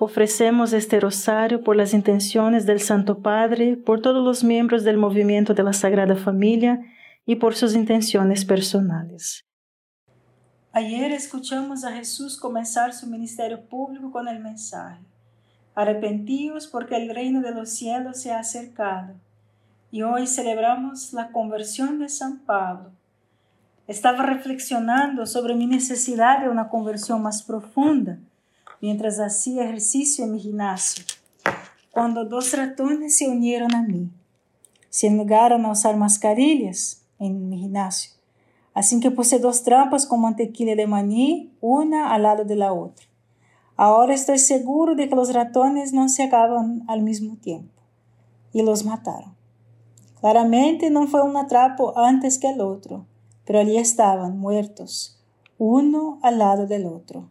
Ofrecemos este rosario por las intenciones del Santo Padre, por todos los miembros del movimiento de la Sagrada Familia y por sus intenciones personales. Ayer escuchamos a Jesús comenzar su ministerio público con el mensaje, arrepentíos porque el reino de los cielos se ha acercado. Y hoy celebramos la conversión de San Pablo. Estaba reflexionando sobre mi necesidad de una conversión más profunda mientras hacía ejercicio en mi gimnasio, cuando dos ratones se unieron a mí. Se negaron a usar mascarillas en mi gimnasio, así que puse dos trampas con mantequilla de maní, una al lado de la otra. Ahora estoy seguro de que los ratones no se acaban al mismo tiempo y los mataron. Claramente no fue un atrapo antes que el otro, pero allí estaban muertos, uno al lado del otro.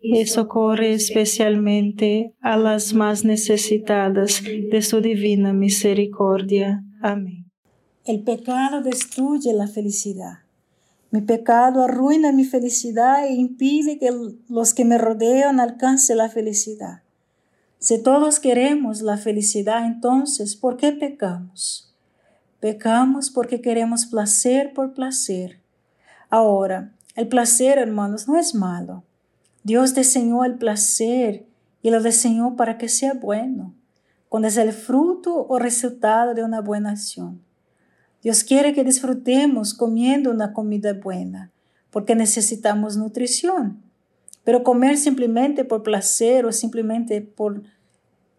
y socorre especialmente a las más necesitadas de su divina misericordia. Amén. El pecado destruye la felicidad. Mi pecado arruina mi felicidad e impide que los que me rodean alcancen la felicidad. Si todos queremos la felicidad, entonces, ¿por qué pecamos? Pecamos porque queremos placer por placer. Ahora, el placer, hermanos, no es malo. Dios diseñó el placer y lo diseñó para que sea bueno, cuando es el fruto o resultado de una buena acción. Dios quiere que disfrutemos comiendo una comida buena, porque necesitamos nutrición. Pero comer simplemente por placer o simplemente por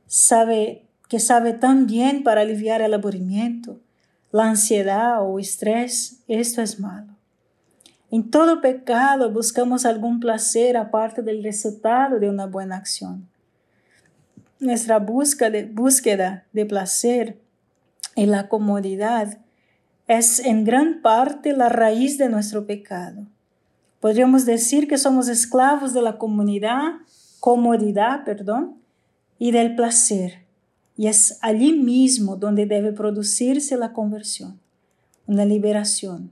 sabe que sabe tan bien para aliviar el aburrimiento, la ansiedad o estrés, esto es malo. En todo pecado buscamos algún placer aparte del resultado de una buena acción. Nuestra búsqueda de, placer y la comodidad es en gran parte la raíz de nuestro pecado. Podríamos decir que somos esclavos de la comunidad, comodidad, perdón, y del placer. Y es allí mismo donde debe producirse la conversión, una liberación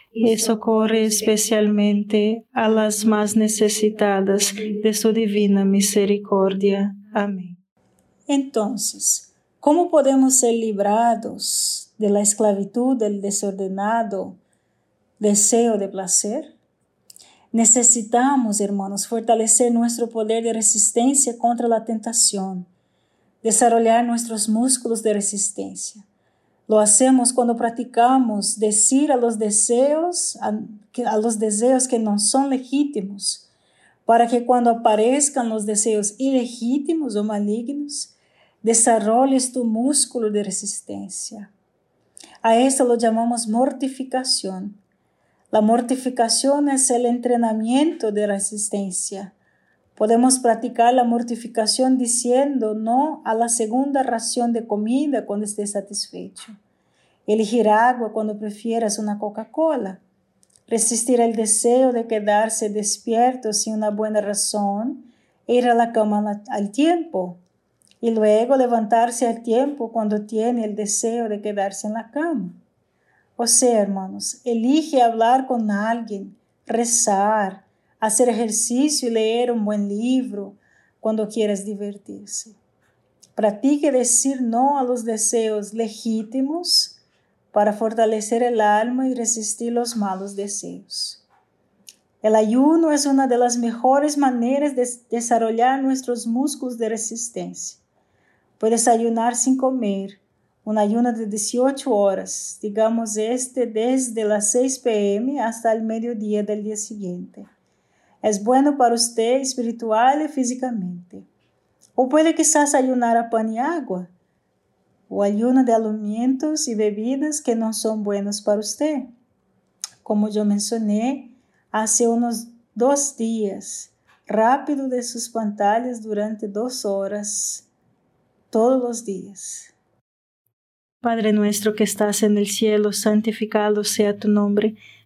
y socorre especialmente a las más necesitadas de su divina misericordia. Amén. Entonces, ¿cómo podemos ser librados de la esclavitud del desordenado deseo de placer? Necesitamos, hermanos, fortalecer nuestro poder de resistencia contra la tentación, desarrollar nuestros músculos de resistencia. Lo hacemos cuando practicamos decir a los deseos, a, los deseos que no son legítimos, para que cuando aparezcan los deseos ilegítimos o malignos, desarrolles tu músculo de resistencia. A esto lo llamamos mortificación. La mortificación es el entrenamiento de resistencia. Podemos practicar la mortificación diciendo no a la segunda ración de comida cuando estés satisfecho. Elegir agua cuando prefieras una Coca-Cola. Resistir el deseo de quedarse despierto sin una buena razón e ir a la cama al tiempo. Y luego levantarse al tiempo cuando tiene el deseo de quedarse en la cama. O sea, hermanos, elige hablar con alguien, rezar, hacer ejercicio y leer un buen libro cuando quieras divertirse. Practique decir no a los deseos legítimos para fortalecer el alma y resistir los malos deseos. El ayuno es una de las mejores maneras de desarrollar nuestros músculos de resistencia. Puedes ayunar sin comer, un ayuno de 18 horas, digamos este desde las 6 pm hasta el mediodía del día siguiente. Es bueno para usted espiritual y físicamente. O puede quizás ayunar a pan y agua, o ayuno de alimentos y bebidas que no son buenos para usted. Como yo mencioné hace unos dos días, rápido de sus pantallas durante dos horas, todos los días. Padre nuestro que estás en el cielo, santificado sea tu nombre.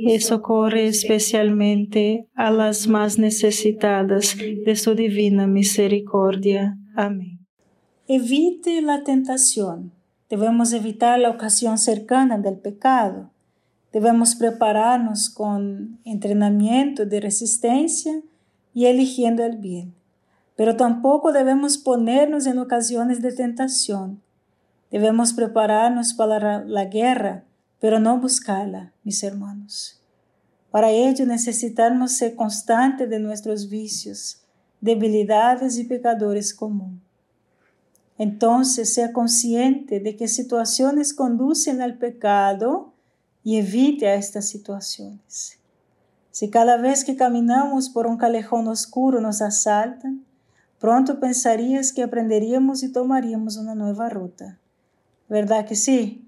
y socorre especialmente a las más necesitadas de su divina misericordia. Amén. Evite la tentación. Debemos evitar la ocasión cercana del pecado. Debemos prepararnos con entrenamiento de resistencia y eligiendo el bien. Pero tampoco debemos ponernos en ocasiones de tentación. Debemos prepararnos para la guerra, pero no buscarla, mis hermanos. Para ello necesitamos ser constantes de nuestros vicios, debilidades y pecadores comunes. Entonces, sea consciente de qué situaciones conducen al pecado y evite a estas situaciones. Si cada vez que caminamos por un calejón oscuro nos asaltan, pronto pensarías que aprenderíamos y tomaríamos una nueva ruta. ¿Verdad que sí?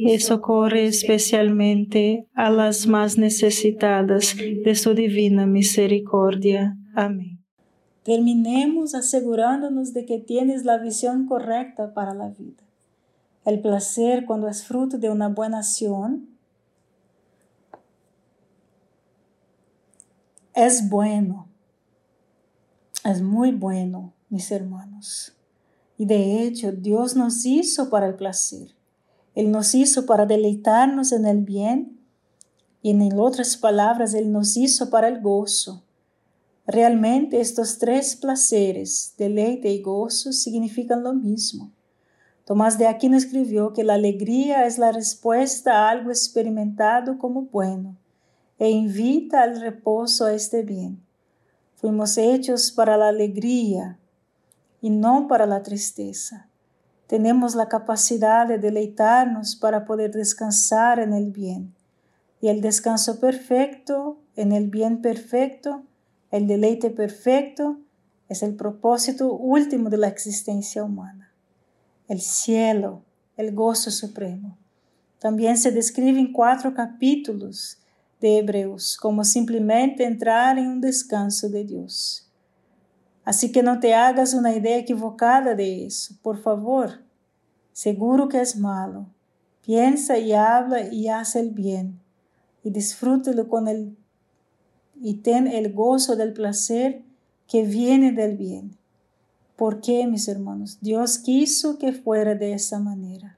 y socorre especialmente a las más necesitadas de su divina misericordia. Amén. Terminemos asegurándonos de que tienes la visión correcta para la vida. El placer cuando es fruto de una buena acción es bueno, es muy bueno, mis hermanos. Y de hecho, Dios nos hizo para el placer. Él nos hizo para deleitarnos en el bien y en otras palabras, Él nos hizo para el gozo. Realmente estos tres placeres, deleite y gozo, significan lo mismo. Tomás de Aquino escribió que la alegría es la respuesta a algo experimentado como bueno e invita al reposo a este bien. Fuimos hechos para la alegría y no para la tristeza tenemos la capacidad de deleitarnos para poder descansar en el bien. Y el descanso perfecto, en el bien perfecto, el deleite perfecto, es el propósito último de la existencia humana. El cielo, el gozo supremo. También se describe en cuatro capítulos de Hebreos como simplemente entrar en un descanso de Dios. Así que no te hagas una idea equivocada de eso, por favor. Seguro que es malo. Piensa y habla y haz el bien, y disfrútelo con el y ten el gozo del placer que viene del bien. ¿Por qué, mis hermanos? Dios quiso que fuera de esa manera.